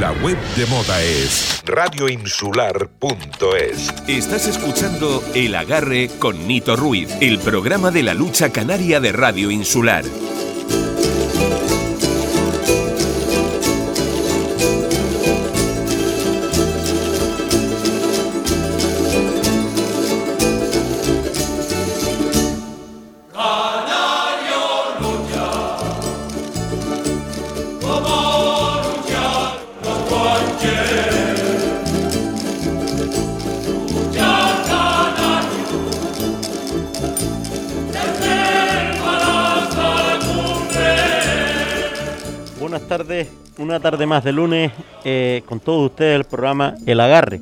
La web de moda es radioinsular.es. Estás escuchando El Agarre con Nito Ruiz, el programa de la lucha canaria de Radio Insular. Una tarde más de lunes eh, con todos ustedes el programa El Agarre.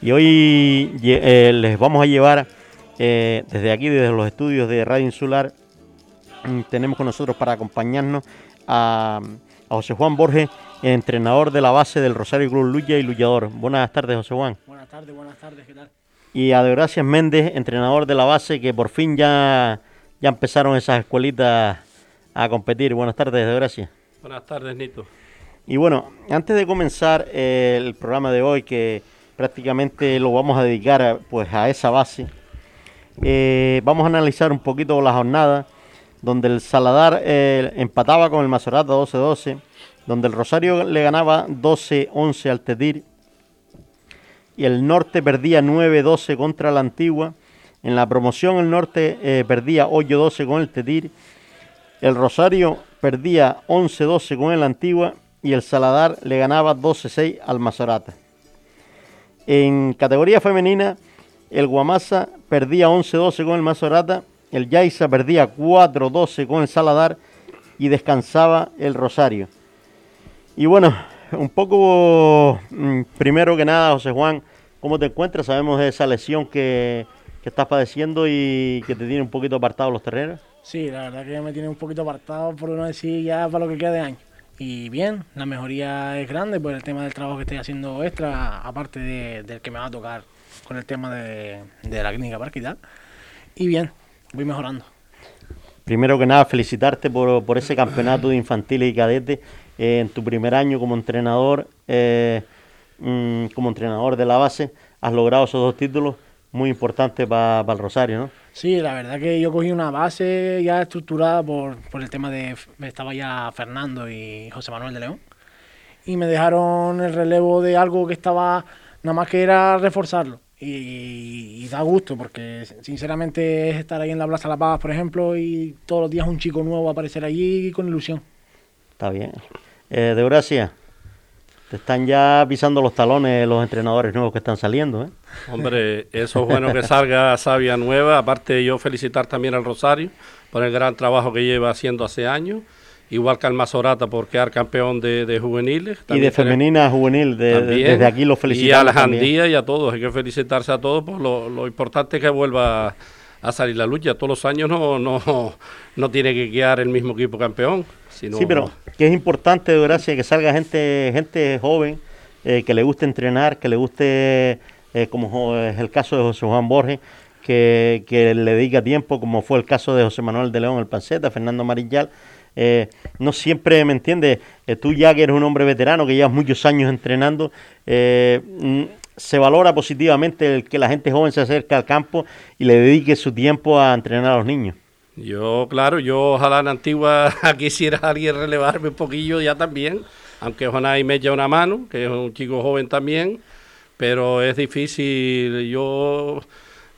Y hoy eh, les vamos a llevar eh, desde aquí, desde los estudios de Radio Insular, mm, tenemos con nosotros para acompañarnos a, José Juan Borges, entrenador de la base del Rosario Club Luya y Lullador. Buenas tardes, José Juan. Buenas tardes, buenas tardes, ¿qué tal? Y a Degracias Méndez, entrenador de la base, que por fin ya, ya empezaron esas escuelitas a competir. Buenas tardes, Degracias. Buenas tardes, Nito. Y bueno, antes de comenzar eh, el programa de hoy, que prácticamente lo vamos a dedicar a, pues, a esa base, eh, vamos a analizar un poquito la jornada, donde el Saladar eh, empataba con el Mazorata 12-12, donde el Rosario le ganaba 12-11 al Tedir, y el Norte perdía 9-12 contra la Antigua. En la promoción el Norte perdía 8-12 con el Tedir. El Rosario perdía 11-12 con el Antigua y el Saladar le ganaba 12-6 al Mazorata. En categoría femenina, el Guamasa perdía 11-12 con el Mazorata, el Yaiza perdía 4-12 con el Saladar y descansaba el Rosario. Y bueno, un poco, mm, primero que nada, José Juan, ¿cómo te encuentras? Sabemos de esa lesión que, que estás padeciendo y que te tiene un poquito apartado los terrenos. Sí, la verdad que me tiene un poquito apartado, por no decir ya para lo que queda de año. Y bien, la mejoría es grande por el tema del trabajo que estoy haciendo extra, aparte del que me va a tocar con el tema de, la clínica para quitar. Y bien, voy mejorando. Primero que nada, felicitarte por, ese campeonato de infantiles y cadetes eh, en tu primer año como entrenador, eh, mm, como entrenador de la base. Has logrado esos dos títulos muy importantes para el Rosario, ¿no? Sí, la verdad que yo cogí una base ya estructurada por, por el tema de... Estaba ya Fernando y José Manuel de León. Y me dejaron el relevo de algo que estaba... Nada más que era reforzarlo. Y, da gusto porque sinceramente es estar ahí en la Plaza La Paz, por ejemplo, y todos los días un chico nuevo aparecer allí con ilusión. Está bien. Eh, de. Te están ya pisando los talones los entrenadores nuevos que están saliendo, ¿eh? Hombre, eso es bueno que salga Sabia nueva. Aparte, yo felicitar también al Rosario por el gran trabajo que lleva haciendo hace años. Igual que al Mazorata por quedar campeón de, juveniles. y de femenina juvenil, desde aquí lo felicitamos. Y a las Andías y a todos, hay que felicitarse a todos por lo, lo importante que vuelva a salir la lucha. Todos los años no, no, no tiene que quedar el mismo equipo campeón. sí, pero que es importante, de gracia, que salga gente, gente joven eh, que le guste entrenar, que le guste, eh, como es el caso de José Juan Borges, que, le dedica tiempo, como fue el caso de José Manuel de León, el Panceta, Fernando Marillal. Eh, no siempre, ¿me entiendes? tú ya que eres un hombre veterano, que llevas muchos años entrenando, mm, se valora positivamente el que la gente joven se acerque al campo y le dedique su tiempo a entrenar a los niños. Yo, claro, yo ojalá en Antigua quisiera alguien relevarme un poquillo ya también, aunque Jonay me echa una mano, que es un chico joven también, pero es difícil. Yo,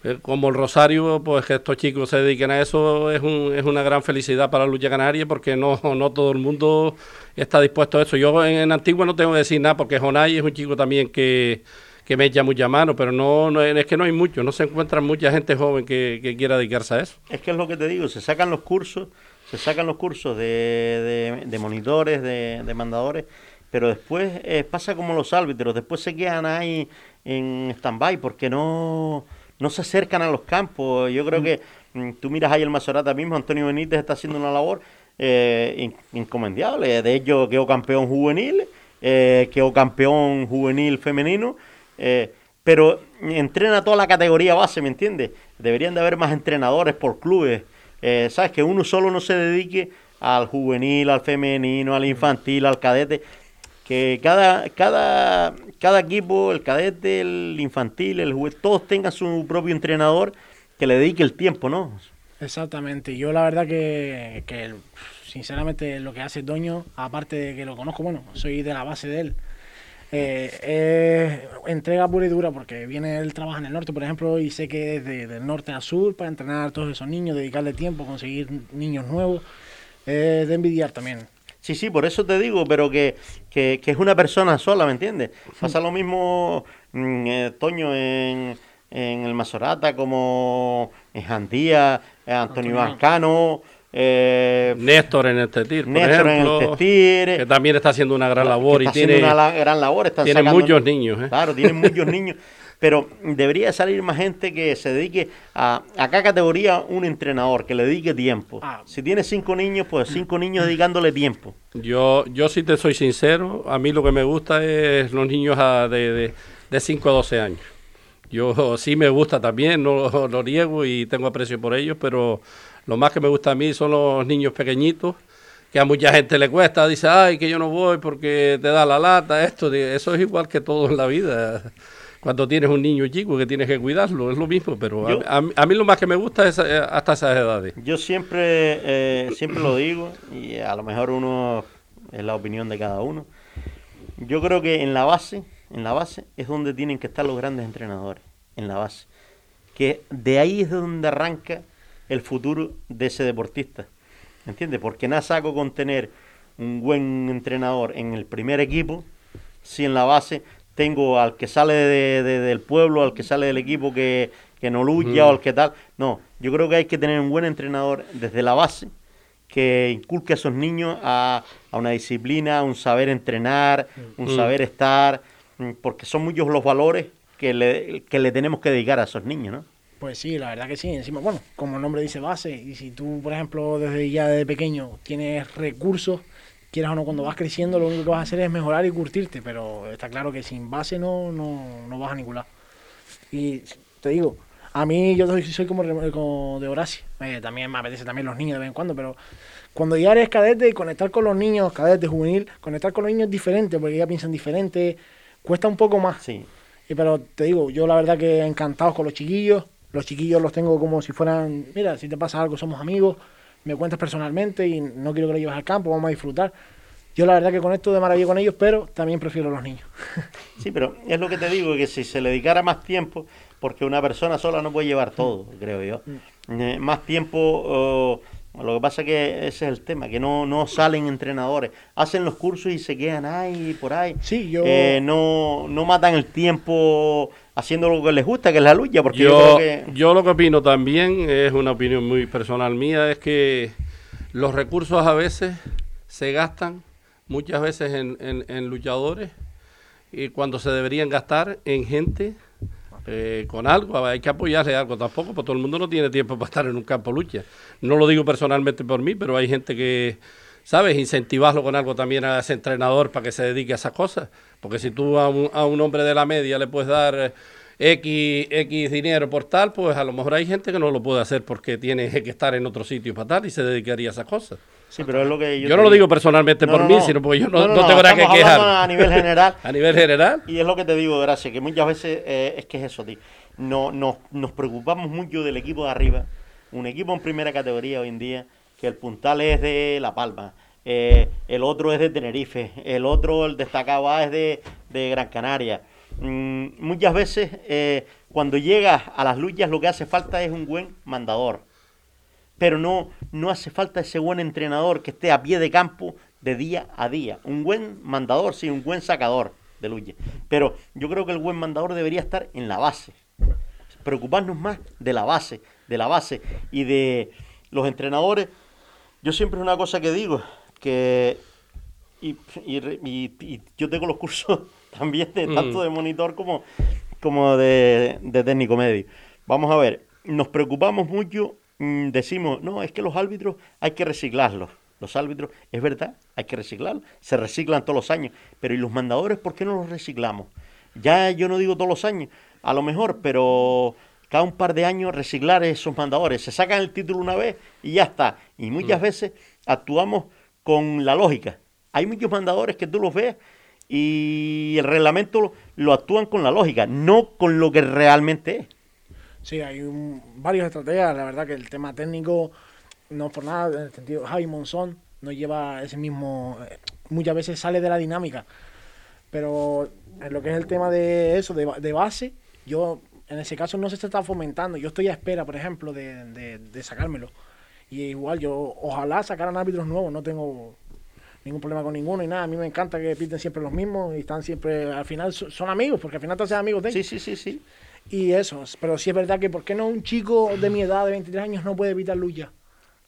eh, como el Rosario, pues que estos chicos se dediquen a eso es, un, es una gran felicidad para la lucha canaria, porque no, no todo el mundo está dispuesto a eso. Yo en, Antigua no tengo que decir nada, porque Jonay es un chico también que que me echa mucha mano, pero no, no, es que no hay mucho, no se encuentra mucha gente joven que, quiera dedicarse a eso. Es que es lo que te digo, se sacan los cursos, se sacan los cursos de, de, monitores, de, de, mandadores, pero después eh, pasa como los árbitros, después se quedan ahí en stand-by porque no, no se acercan a los campos. Yo creo que mm, tú miras ahí el Mazorata mismo, Antonio Benítez está haciendo una labor eh. De hecho, quedó campeón juvenil, eh, quedó campeón juvenil femenino eh, pero entrena toda la categoría base, ¿me entiendes? Deberían de haber más entrenadores por clubes. Eh, ¿Sabes? Que uno solo no se dedique al juvenil, al femenino, al infantil, al cadete. que cada, cada, cada equipo, el cadete, el infantil, el juvenil, todos tengan su propio entrenador que le dedique el tiempo, ¿no? Exactamente. Yo la verdad que, que sinceramente lo que hace Doño, aparte de que lo conozco, bueno, soy de la base de él, eh, entrega pura y dura porque viene él trabaja en el norte, por ejemplo, y sé que es de, del norte a sur para entrenar a todos esos niños, dedicarle tiempo, conseguir niños nuevos, es de envidiar también. Sí, sí, por eso te digo, pero que, que, es una persona sola, ¿me entiendes? Pasa lo mismo, mm, eh, Toño, en, en el Masorata, como en Jandía, Antonio Vascano eh, Néstor en el Tetir, por ejemplo, que también está haciendo una gran labor y tiene una gran labor, tiene muchos niños, ¿eh? claro, tiene muchos niños, pero debería salir más gente que se dedique a, a cada categoría un entrenador que le dedique tiempo. Ah. Si tiene cinco niños, pues cinco niños dedicándole tiempo. Yo, yo sí te soy sincero, a mí lo que me gusta es los niños de, de, de 5 a 12 años. Yo sí me gusta también, no lo niego y tengo aprecio por ellos, pero lo más que me gusta a mí son los niños pequeñitos, que a mucha gente le cuesta, dice, ay, que yo no voy porque te da la lata, esto, eso es igual que todo en la vida. Cuando tienes un niño chico que tienes que cuidarlo, es lo mismo, pero a, mí lo más que me gusta es eh, hasta esas edades. Yo siempre, eh, siempre lo digo, y a lo mejor uno es la opinión de cada uno. Yo creo que en la base, en la base es donde tienen que estar los grandes entrenadores, en la base. Que de ahí es donde arranca el futuro de ese deportista. ¿Entiendes? Porque nada saco con tener un buen entrenador en el primer equipo si en la base tengo al que sale de, del pueblo, al que sale del equipo que, no lucha o al que tal. No, yo creo que hay que tener un buen entrenador desde la base que inculque a esos niños a, a una disciplina, a un saber entrenar, un saber estar, mm, porque son muchos los valores que le, que le tenemos que dedicar a esos niños, ¿no? Pues sí, la verdad que sí. Encima, bueno, como el nombre dice base, y si tú, por ejemplo, desde ya de pequeño tienes recursos, quieras o no, cuando vas creciendo, lo único que vas a hacer es mejorar y curtirte, pero está claro que sin base no, no, no vas a ningún lado. Y te digo, a mí yo soy, soy como, de Horacio, eh, también me apetece también los niños de vez en cuando, pero cuando ya eres cadete y conectar con los niños, cadete juvenil, conectar con los niños es diferente, porque ya piensan diferente, cuesta un poco más. Sí. Y, pero te digo, yo la verdad que encantado con los chiquillos, los chiquillos los tengo como si fueran, mira, si te pasa algo somos amigos, me cuentas personalmente y no quiero que lo lleves al campo, vamos a disfrutar. Yo la verdad que con esto de maravilla con ellos, pero también prefiero a los niños. Sí, pero es lo que te digo, que si se le dedicara más tiempo, porque una persona sola no puede llevar todo, creo yo. Mm. Eh, más tiempo... Oh, lo que pasa es que ese es el tema, que no, no salen entrenadores. Hacen los cursos y se quedan ahí, por ahí. Sí, yo... Eh, no, no matan el tiempo haciendo lo que les gusta, que es la lucha. Porque yo, yo, lo que opino también, es una opinión muy personal mía, es que los recursos a veces se gastan muchas veces en, en luchadores y cuando se deberían gastar en gente eh, con algo, hay que apoyarle algo tampoco, porque todo el mundo no tiene tiempo para estar en un campo lucha. No lo digo personalmente por mí, pero hay gente que, ¿sabes? Incentivarlo con algo también a ese entrenador para que se dedique a esas cosas. Porque si tú a un, a un hombre de la media le puedes dar X, X dinero por tal, pues a lo mejor hay gente que no lo puede hacer porque tiene que estar en otro sitio para tal y se dedicaría a esas cosas. Sí, pero es lo que yo, no lo digo personalmente por mí, sino porque yo no, tengo nada que quejar. A nivel general. a nivel general. Y es lo que te digo, gracias, que muchas veces eh, es que es eso, tío. No, nos preocupamos mucho del equipo de arriba. Un equipo en primera categoría hoy en día, que el puntal es de La Palma, eh, el otro es de Tenerife, el otro, el destacado A, es de, de Gran Canaria. Mm, muchas veces eh, cuando llegas a las luchas lo que hace falta es un buen mandador pero no, no hace falta ese buen entrenador que esté a pie de campo de día a día. Un buen mandador, sí, un buen sacador de lucha. Pero yo creo que el buen mandador debería estar en la base. Preocuparnos más de la base, de la base y de los entrenadores. Yo siempre es una cosa que digo, que y, y, yo tengo los cursos también de tanto mm. de monitor como, como de, de técnico medio. Vamos a ver, nos preocupamos mucho Mm, decimos, no, es que los árbitros hay que reciclarlos. Los árbitros, es verdad, hay que reciclarlos, se reciclan todos los años, pero ¿y los mandadores por qué no los reciclamos? Ya yo no digo todos los años, a lo mejor, pero cada un par de años reciclar esos mandadores. Se sacan el título una vez y ya está. Y muchas mm. veces actuamos con la lógica. Hay muchos mandadores que tú los ves y el reglamento lo, lo actúan con la lógica, no con lo que realmente es. Sí, hay un, varias estrategias. La verdad que el tema técnico, no por nada, en el sentido, Javi Monzón no lleva ese mismo. eh, Muchas veces sale de la dinámica. Pero en lo que es el tema de eso, de, de base, yo en ese caso no se está fomentando. Yo estoy a espera, por ejemplo, de, de- de sacármelo. Y igual, yo ojalá sacaran árbitros nuevos, no tengo ningún problema con ninguno y nada. A mí me encanta que piten siempre los mismos y están siempre, al final so- son amigos, porque al final te haces amigos de ellos. Sí, sí, sí, sí. Y eso, pero sí es verdad que ¿por qué no un chico de mi edad, de 23 años, no puede evitar lucha?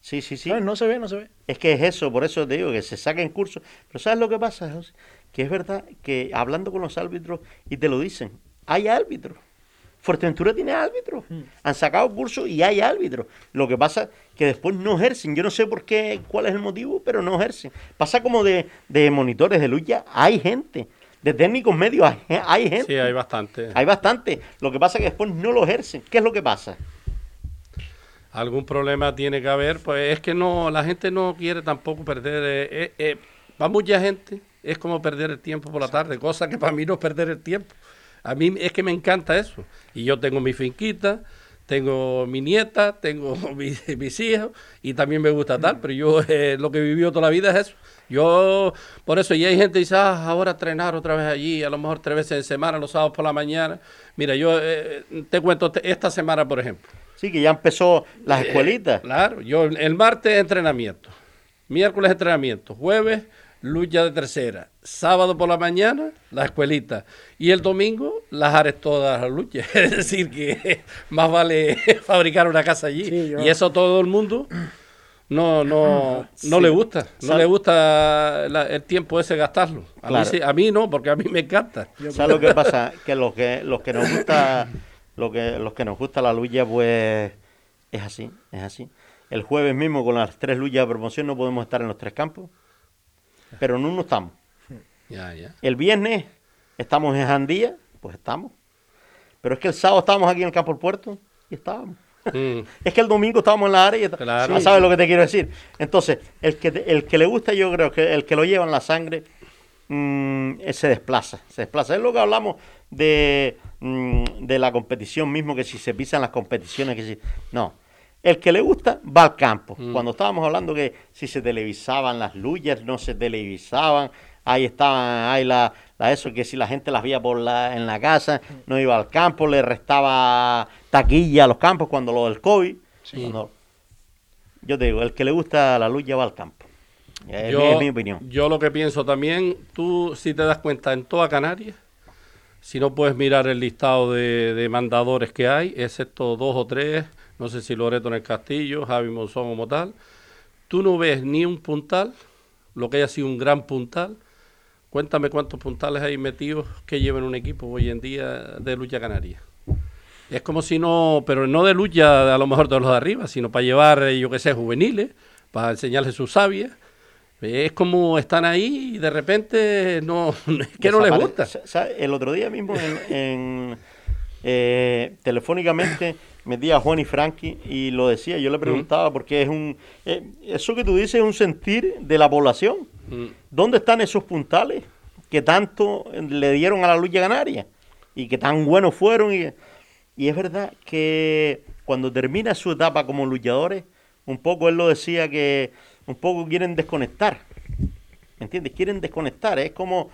Sí, sí, sí. ¿Sabes? No se ve, no se ve. Es que es eso, por eso te digo que se saquen cursos. Pero ¿sabes lo que pasa, José? Que es verdad que hablando con los árbitros y te lo dicen, hay árbitros. Fuerteventura tiene árbitros. Han sacado cursos y hay árbitros. Lo que pasa que después no ejercen. Yo no sé por qué, cuál es el motivo, pero no ejercen. Pasa como de, de monitores de lucha, hay gente. De técnicos medios hay, hay gente. Sí, hay bastante. Hay bastante. Lo que pasa es que después no lo ejercen. ¿Qué es lo que pasa? algún problema tiene que haber, pues es que no, la gente no quiere tampoco perder, eh, eh, eh, para mucha gente es como perder el tiempo por la tarde, cosa que para mí no es perder el tiempo. A mí es que me encanta eso. Y yo tengo mi finquita, tengo mi nieta, tengo mi- mis hijos y también me gusta tal, pero yo eh, lo que he vivido toda la vida es eso. Yo, por eso, y hay gente que dice, ah, ahora entrenar otra vez allí, a lo mejor tres veces en semana, los sábados por la mañana. Mira, yo eh, te cuento esta semana, por ejemplo. Sí, que ya empezó las Eh, escuelitas. Claro, yo el martes entrenamiento, miércoles entrenamiento, jueves lucha de tercera, sábado por la mañana la escuelita y el domingo las haré todas las luchas. Es decir, que más vale fabricar una casa allí. Sí, yo- Y eso todo el mundo no, no, no Sí. le gusta. No le gusta la- el tiempo ese gastarlo. A, Claro. mí, sí- a mí no, porque a mí me encanta. ¿Sabes lo que pasa? Que los que los que nos gusta lo que los que nos gusta la lucha pues es así, es así. El jueves mismo con las tres luchas de promoción no podemos estar en los tres campos, pero en uno estamos. Ya, ya. El viernes estamos en Jandía, pues estamos. Pero es que el sábado estábamos aquí en el campo del puerto y estábamos. Mm. Es que el domingo estábamos en la área y Claro. Ah, ¿Sabes lo que te quiero decir? Entonces, el que, el que le gusta, yo creo que el que lo lleva en la sangre mm, eh, se desplaza. Se desplaza. Es lo que hablamos de, mm, de la competición mismo, que si se pisan las competiciones, que si. No. El que le gusta va al campo. Cuando estábamos hablando que si se televisaban las luchas, no se televisaban, ahí estaban, ahí la, la eso, que si la gente las veía por la, en la casa, no iba al campo, le restaba taquilla a los campos cuando lo del COVID. Cuando- yo te digo, el que le gusta la lucha va al campo. Es, mi- es mi opinión. Yo lo que pienso también, tú si te das cuenta en toda Canarias, si no puedes mirar el listado de, de mandadores que hay, excepto dos o tres, no sé si Loreto en el Castillo, Javi Monzón como tal, tú no ves ni un puntal, lo que haya sido un gran puntal. Cuéntame cuántos puntales hay metidos que llevan un equipo hoy en día de lucha canaria. Es como si no, pero no de lucha a lo mejor de los de arriba, sino para llevar, yo qué sé, juveniles, para enseñarles su sabia. Es como están ahí y de repente no, es que no les gusta. El otro día mismo en, en, eh, telefónicamente metí a Juan y Frankie y lo decía, yo le preguntaba porque es un eh, eso que tú dices es un sentir de la población. ¿Dónde están esos puntales que tanto le dieron a la lucha canaria y que tan buenos fueron? Y, y es verdad que cuando termina su etapa como luchadores, un poco él lo decía que un poco quieren desconectar. ¿Me entiendes? Quieren desconectar. Es como,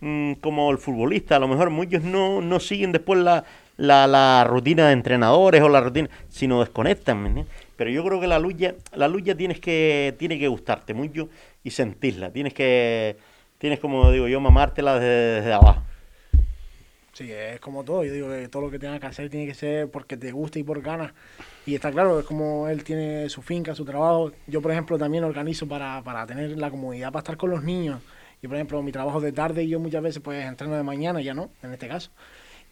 mm, como el futbolista. A lo mejor muchos no, no siguen después la, la, la rutina de entrenadores o la rutina, sino desconectan. ¿me entiendes? Pero yo creo que la lucha, la lucha tienes que, tiene que gustarte mucho y sentirla. Tienes que, tienes como digo yo, mamártela desde, desde abajo. Sí, es como todo. Yo digo que todo lo que tengas que hacer tiene que ser porque te gusta y por ganas. Y está claro, es como él tiene su finca, su trabajo. Yo, por ejemplo, también organizo para, para tener la comodidad para estar con los niños. Y, por ejemplo, mi trabajo de tarde yo muchas veces pues entreno de mañana, ya no, en este caso.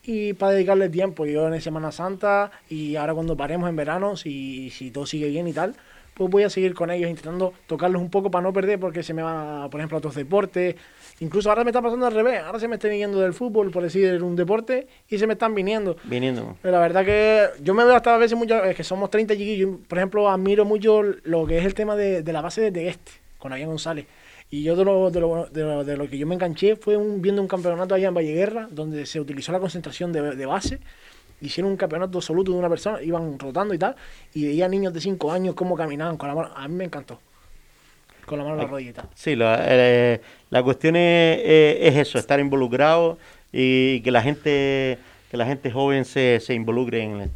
Y para dedicarle tiempo, yo en Semana Santa y ahora cuando paremos en verano, si, si todo sigue bien y tal, pues voy a seguir con ellos intentando tocarlos un poco para no perder porque se me van, por ejemplo, a otros deportes. Incluso ahora me está pasando al revés, ahora se me está viniendo del fútbol, por decir un deporte, y se me están viniendo. Viniendo. Pero la verdad que yo me veo hasta a veces muchas es que somos 30 chiquillos. Por ejemplo, admiro mucho lo que es el tema de, de la base de este, con Avian González. Y yo de lo, de lo, de lo, de lo que yo me enganché fue un, viendo un campeonato allá en Valleguerra, donde se utilizó la concentración de, de base. Hicieron un campeonato absoluto de una persona, iban rotando y tal, y veía niños de 5 años cómo caminaban con la mano. A mí me encantó. Con la mano en la rodilla y tal. Sí, la, eh, la cuestión es, eh, es eso, estar involucrado y que la gente que la gente joven se, se involucre en...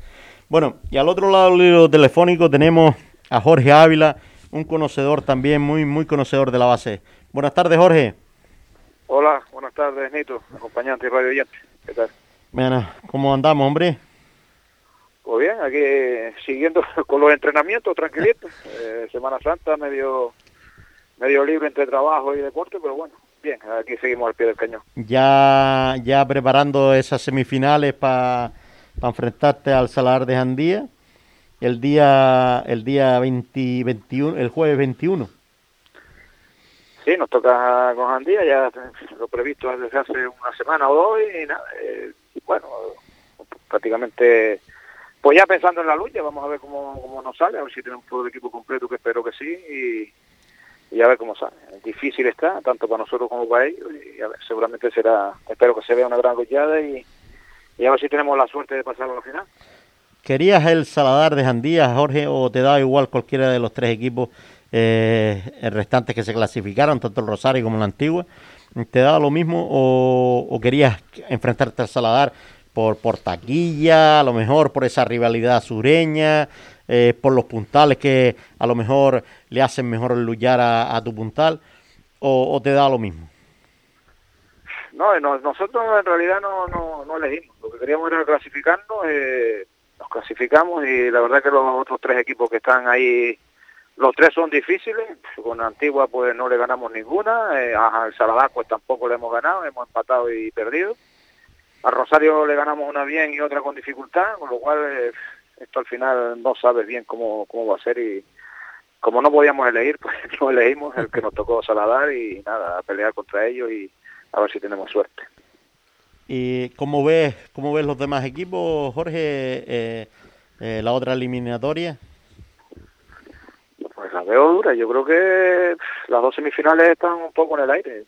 Bueno, y al otro lado del telefónico tenemos a Jorge Ávila, un conocedor también, muy, muy conocedor de la base. Buenas tardes, Jorge. Hola, buenas tardes, Nito, acompañante y radio oyente. ¿Qué tal? Bueno, ¿cómo andamos, hombre? Pues bien, aquí eh, siguiendo con los entrenamientos, tranquilito. Eh, Semana Santa, medio, medio libre entre trabajo y deporte, pero bueno, bien, aquí seguimos al pie del cañón. Ya, ya preparando esas semifinales para enfrentarte al Salar de Jandía el día el día 20, 21, el jueves 21. Sí, nos toca con Jandía, ya lo previsto desde hace una semana o dos y nada, eh, bueno, prácticamente pues ya pensando en la lucha, vamos a ver cómo, cómo nos sale, a ver si tenemos todo el equipo completo, que espero que sí, y, y a ver cómo sale. Difícil está, tanto para nosotros como para ellos, y a ver, seguramente será, espero que se vea una gran luchada y, y a ver si tenemos la suerte de pasar a la final. ¿Querías el Saladar de Jandía, Jorge, o te da igual cualquiera de los tres equipos eh, restantes que se clasificaron, tanto el Rosario como la Antigua? ¿Te da lo mismo o, querías enfrentarte al Saladar por, por taquilla, a lo mejor por esa rivalidad sureña, eh, por los puntales que a lo mejor le hacen mejor luchar a, a tu puntal, o, o, te da lo mismo? No, no, nosotros en realidad no, no, no elegimos, lo que queríamos era clasificarnos, eh, nos clasificamos y la verdad que los otros tres equipos que están ahí, los tres son difíciles, con Antigua pues no le ganamos ninguna, eh, a El Saladar pues tampoco le hemos ganado, hemos empatado y perdido, a Rosario le ganamos una bien y otra con dificultad, con lo cual eh, esto al final no sabes bien cómo, cómo va a ser y como no podíamos elegir, pues no elegimos el que nos tocó Saladar y nada, a pelear contra ellos y a ver si tenemos suerte. ¿Y cómo ves, cómo ves los demás equipos, Jorge, eh, eh, la otra eliminatoria? Pues la veo dura. Yo creo que las dos semifinales están un poco en el aire.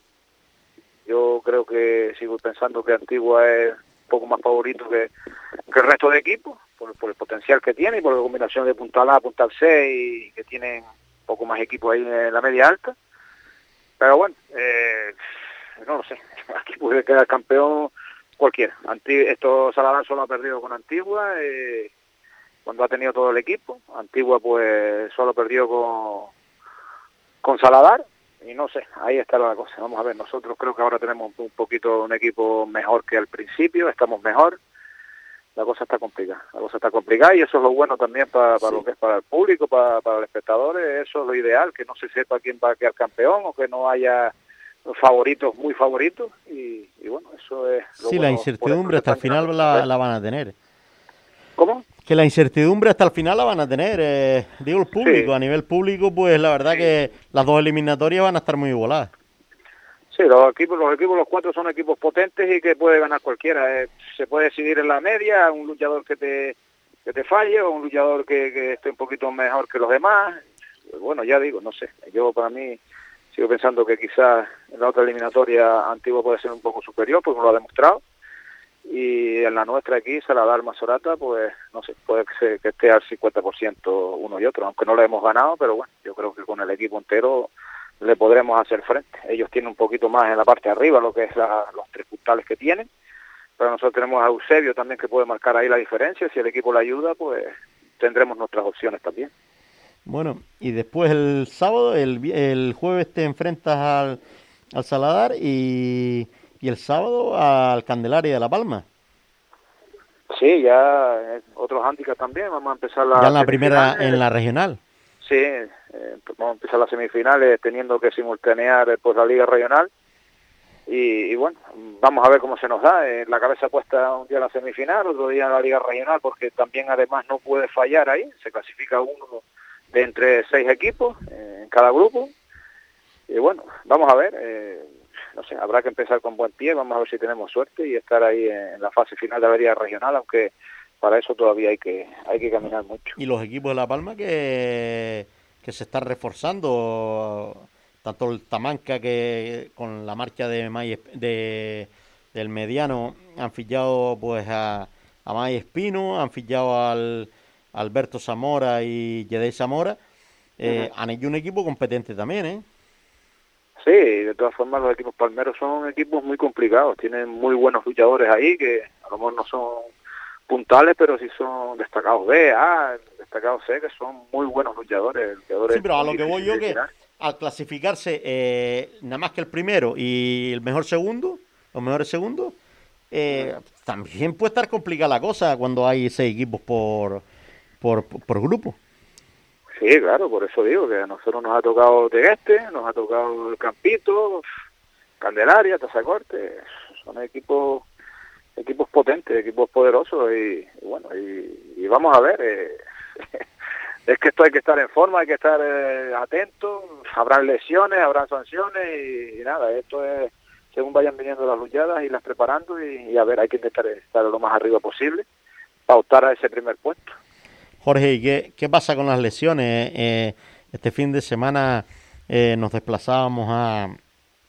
Yo creo que sigo pensando que Antigua es un poco más favorito que, el resto de equipos, por, por, el potencial que tiene y por la combinación de puntal A, puntal C y que tienen un poco más equipos ahí en la media alta. Pero bueno, eh, no lo sé. Aquí puede quedar campeón cualquiera. Anti esto Saladar solo ha perdido con Antigua eh, cuando ha tenido todo el equipo. Antigua pues solo perdió con, con Saladar y no sé, ahí está la cosa. Vamos a ver, nosotros creo que ahora tenemos un poquito un equipo mejor que al principio, estamos mejor. La cosa está complicada, la cosa está complicada y eso es lo bueno también para, para sí. lo que es para el público, para, para los espectadores, eso es lo ideal, que no se sepa quién va a quedar campeón o que no haya favoritos, muy favoritos, y, y bueno, eso es... Lo sí, bueno, la incertidumbre hasta el final la, la, van a tener. ¿Cómo? Que la incertidumbre hasta el final la van a tener, eh, digo el público, sí. a nivel público, pues la verdad sí. que las dos eliminatorias van a estar muy igualadas. Sí, los equipos, los equipos, los cuatro son equipos potentes y que puede ganar cualquiera. Eh, se puede decidir en la media, un luchador que te, que te falle o un luchador que, que esté un poquito mejor que los demás. Bueno, ya digo, no sé. Yo para mí sigo pensando que quizás en la otra eliminatoria Antigua puede ser un poco superior, porque no lo ha demostrado. Y en la nuestra aquí, Saladar Masorata, pues no sé, puede que, que esté al 50% uno y otro, aunque no lo hemos ganado, pero bueno, yo creo que con el equipo entero le podremos hacer frente. Ellos tienen un poquito más en la parte de arriba lo que es la, los tres puntales que tienen, pero nosotros tenemos a Eusebio también que puede marcar ahí la diferencia. Si el equipo le ayuda, pues tendremos nuestras opciones también. Bueno, y después el sábado, el, el jueves te enfrentas al, al Saladar y, y, el sábado al Candelaria de La Palma. Sí, ya eh, otros handicaps también, vamos a empezar la... Ya en la primera, en la regional. Sí, eh, vamos a empezar las semifinales teniendo que simultanear pues la liga regional y, y, bueno, vamos a ver cómo se nos da. Eh, la cabeza puesta un día en la semifinal, otro día en la liga regional, porque también además no puede fallar ahí, se clasifica uno de entre seis equipos eh, en cada grupo. Y bueno, vamos a ver, eh, no sé, habrá que empezar con buen pie, vamos a ver si tenemos suerte y estar ahí en la fase final de la liga regional, aunque para eso todavía hay que hay que caminar mucho. Y los equipos de La Palma que, que se están reforzando tanto el Tamanca que con la marcha de, May, de del mediano han fichado pues a, a May Espino, han fichado al Alberto Zamora y Yedey Zamora. Eh, Han hecho un equipo competente también, ¿eh? Sí, de todas formas los equipos palmeros son equipos muy complicados, tienen muy buenos luchadores ahí que a lo mejor no son puntales, pero sí son destacados B, A, destacados C, que son muy buenos luchadores. luchadores sí, pero a lo que voy yo que al clasificarse eh, nada más que el primero y el mejor segundo, los mejores segundos, eh, también puede estar complicada la cosa cuando hay seis equipos por, por, por grupo. Sí, claro, por eso digo que a nosotros nos ha tocado Tegueste, nos ha tocado el Campito, Candelaria, Tazacorte, son equipos equipos potentes, equipos poderosos y, bueno, y, vamos a ver, eh, es que esto hay que estar en forma, hay que estar eh, atento, habrá lesiones, habrá sanciones y, nada, esto es según vayan viniendo las luchadas y las preparando y, a ver, hay que intentar estar lo más arriba posible para optar a ese primer puesto. Jorge, qué, qué pasa con las lesiones? Eh, este fin de semana eh, nos desplazábamos a,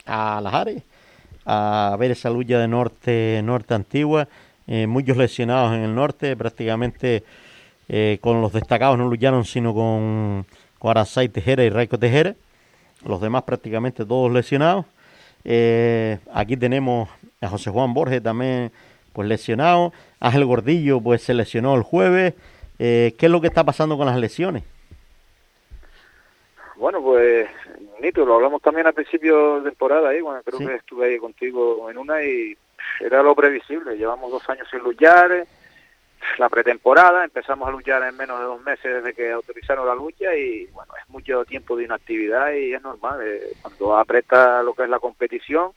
a Las Ares a ver esa lucha de norte, norte antigua. Eh, muchos lesionados en el norte, prácticamente con los destacados no lucharon sino con, con Tejera y Raico Tejera. Los demás prácticamente todos lesionados. aquí tenemos a José Juan Borges también pues lesionado. Ángel Gordillo pues se lesionó el jueves. Eh, ¿Qué es lo que está pasando con las lesiones? Bueno, pues, Nito, lo hablamos también al principio de temporada, ahí, bueno, creo que estuve ahí contigo en una y era lo previsible. Llevamos dos años sin luchar, la pretemporada, empezamos a luchar en menos de dos meses desde que autorizaron la lucha y, bueno, es mucho tiempo de inactividad y es normal. Eh, cuando aprieta lo que es la competición,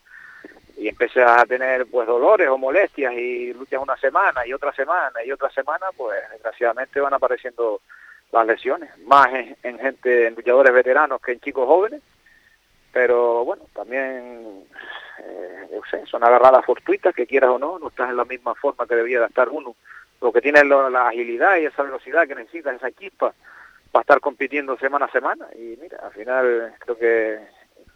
y empiezas a tener pues dolores o molestias y luchas una semana y otra semana y otra semana, pues desgraciadamente van apareciendo las lesiones, más en, gente, en luchadores veteranos que en chicos jóvenes, pero bueno, también eh, son agarradas fortuitas, que quieras o no, no estás en la misma forma que debía de estar uno, lo que tiene la agilidad y esa velocidad que necesitas, esa chispa, para estar compitiendo semana a semana, y mira, al final creo que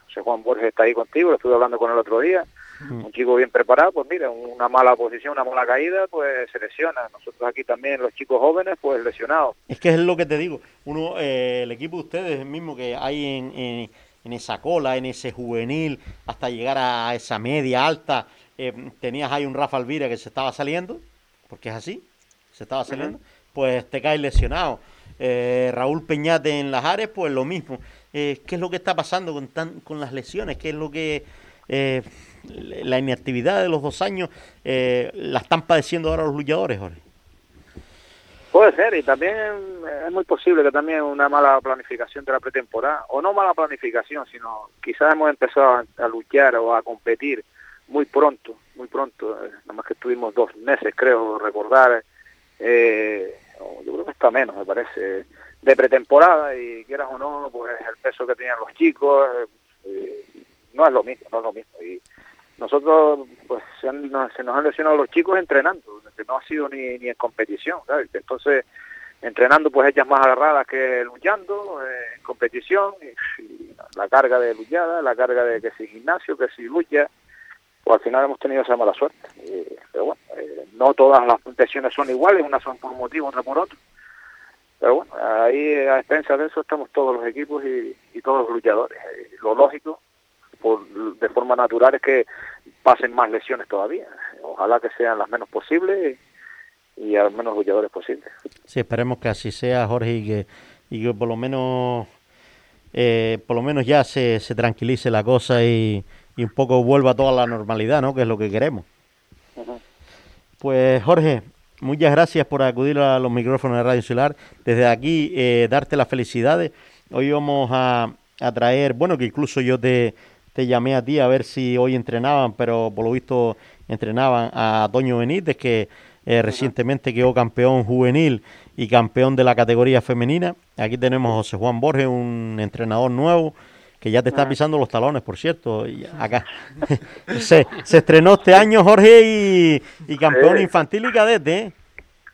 José Juan Borges está ahí contigo, lo estuve hablando con el otro día, un chico bien preparado, pues mira, una mala posición, una mala caída, pues se lesiona. Nosotros aquí también, los chicos jóvenes, pues lesionados. Es que es lo que te digo, uno, eh, el equipo de ustedes, mismo que hay en, en, esa cola, en ese juvenil, hasta llegar a esa media alta, eh, tenías ahí un Rafa Alvira que se estaba saliendo, porque es así, se estaba saliendo, pues te caes lesionado. Eh, Raúl Peñate en las Ares, pues lo mismo. ¿Qué es lo que está pasando con, tan, con las lesiones? ¿Qué es lo que la inactividad de los dos años eh, la están padeciendo ahora los luchadores, Jorge. Puede ser, y también es muy posible que también una mala planificación de la pretemporada, o no mala planificación, sino quizás hemos empezado a, luchar o a competir muy pronto, muy pronto, eh, nada más que estuvimos dos meses, creo, recordar, eh, yo creo que está menos, me parece, de pretemporada, y quieras o no, pues el peso que tenían los chicos, eh, no es lo mismo, no es lo mismo. Y nosotros, pues, se, nos han lesionado los chicos entrenando, que no ha sido ni, ni en competición. Entonces, entrenando, pues, ellas más agarradas que luchando, eh, en competición, y, la carga de luchada, la carga de que si gimnasio, que si lucha, pues al final hemos tenido esa mala suerte. pero bueno, eh, no todas las lesiones son iguales, unas son por un motivo, otras por otro. Pero bueno, ahí a expensas de eso estamos todos los equipos y, y todos los luchadores. Eh, lo lógico por, de forma natural es que pasen más lesiones todavía. Ojalá que sean las menos posibles y, a los menos luchadores posibles. Sí, esperemos que así sea, Jorge, y que, y que por lo menos eh, por lo menos ya se, se tranquilice la cosa y, y, un poco vuelva a toda la normalidad, ¿no? Que es lo que queremos. Pues Jorge, muchas gracias por acudir a los micrófonos de Radio Insular. Desde aquí, eh, darte las felicidades. Hoy vamos a, a traer, bueno, que incluso yo te, te llamé a ti a ver si hoy entrenaban, pero por lo visto entrenaban a Toño Benítez, que eh, recientemente quedó campeón juvenil y campeón de la categoría femenina. Aquí tenemos a José Juan Borges, un entrenador nuevo que ya te está pisando los talones, por cierto. Y acá se, estrenó este año Jorge y, campeón infantil y cadete. ¿eh?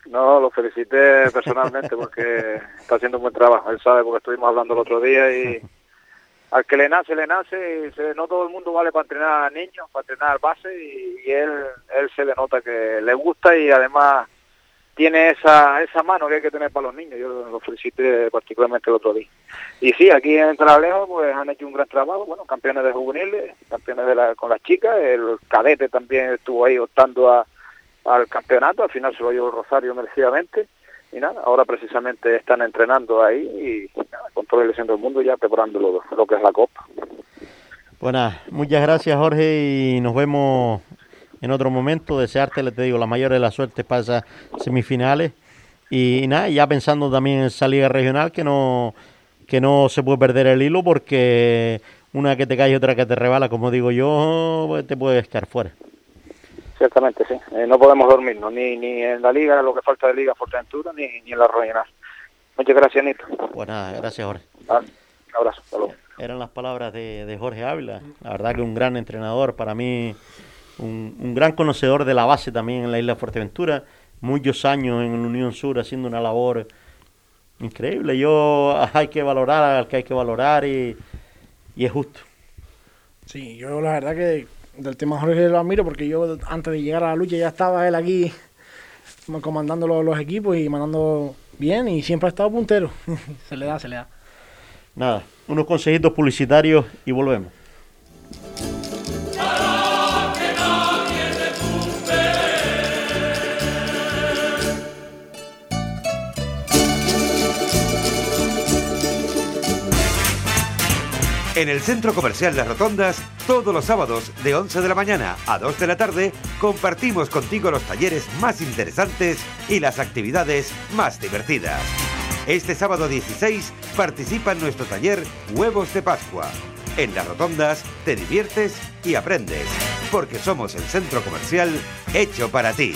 No, lo felicité personalmente porque está haciendo un buen trabajo. Él sabe porque estuvimos hablando el otro día y al que le nace, le nace, se, no todo el mundo vale para entrenar a niños, para entrenar al base y, él, él se le nota que le gusta y además tiene esa, esa mano que hay que tener para los niños, yo lo felicité particularmente el otro día. Y sí, aquí en Trabalejo pues han hecho un gran trabajo, bueno, campeones de juveniles, campeones de la, con las chicas, el cadete también estuvo ahí optando a, al campeonato, al final se lo llevó Rosario merecidamente. Y nada, ahora precisamente están entrenando ahí y con todo el centro del mundo ya preparando lo, que es la Copa. Bueno, muchas gracias Jorge y nos vemos en otro momento. Desearte, le te digo, la mayor de las suertes para esas semifinales. Y, nada, ya pensando también en esa liga regional que no, que no se puede perder el hilo porque una que te cae y otra que te rebala, como digo yo, pues te puedes quedar fuera. Ciertamente, sí. Eh, no podemos dormirnos, ni, ni en la liga, lo que falta de Liga Fuerteventura, ni, ni en la regional. Muchas gracias, Nito. Pues nada, gracias, Jorge. Ah, un abrazo, hasta Eran las palabras de, de Jorge Ávila. La verdad que un gran entrenador, para mí un, gran conocedor de la base también en la isla de Fuerteventura, muchos años en la Unión Sur haciendo una labor increíble. Yo hay que valorar al que hay que valorar y, es justo. Sí, yo la verdad que del tema Jorge lo admiro porque yo antes de llegar a la lucha ya estaba él aquí comandando los, equipos y mandando bien y siempre ha estado puntero. se le da, se le da. Nada, unos consejitos publicitarios y volvemos. En el Centro Comercial Las Rotondas, todos los sábados de 11 de la mañana a 2 de la tarde, compartimos contigo los talleres más interesantes y las actividades más divertidas. Este sábado 16 participa en nuestro taller Huevos de Pascua. En Las Rotondas te diviertes y aprendes, porque somos el centro comercial hecho para ti.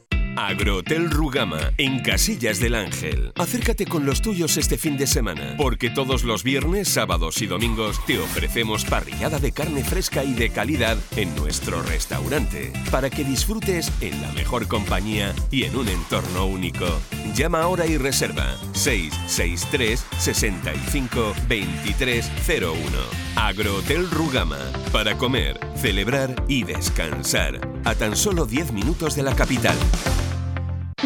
Agrohotel Rugama, en Casillas del Ángel. Acércate con los tuyos este fin de semana, porque todos los viernes, sábados y domingos te ofrecemos parrillada de carne fresca y de calidad en nuestro restaurante, para que disfrutes en la mejor compañía y en un entorno único. Llama ahora y reserva 663 65 2301. Agrohotel Rugama, para comer, celebrar y descansar, a tan solo 10 minutos de la capital.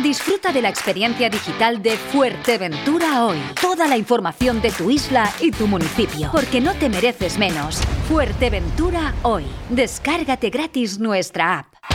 Disfruta de la experiencia digital de Fuerteventura hoy. Toda la información de tu isla y tu municipio, porque no te mereces menos. Fuerteventura hoy. Descárgate gratis nuestra app.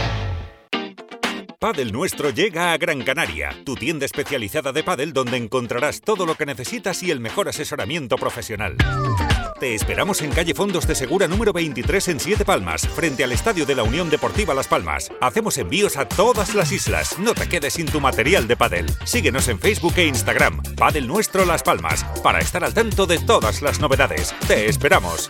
Padel Nuestro llega a Gran Canaria, tu tienda especializada de pádel donde encontrarás todo lo que necesitas y el mejor asesoramiento profesional. Te esperamos en calle Fondos de Segura número 23 en Siete Palmas, frente al Estadio de la Unión Deportiva Las Palmas. Hacemos envíos a todas las islas. No te quedes sin tu material de pádel. Síguenos en Facebook e Instagram. Padel Nuestro Las Palmas, para estar al tanto de todas las novedades. Te esperamos.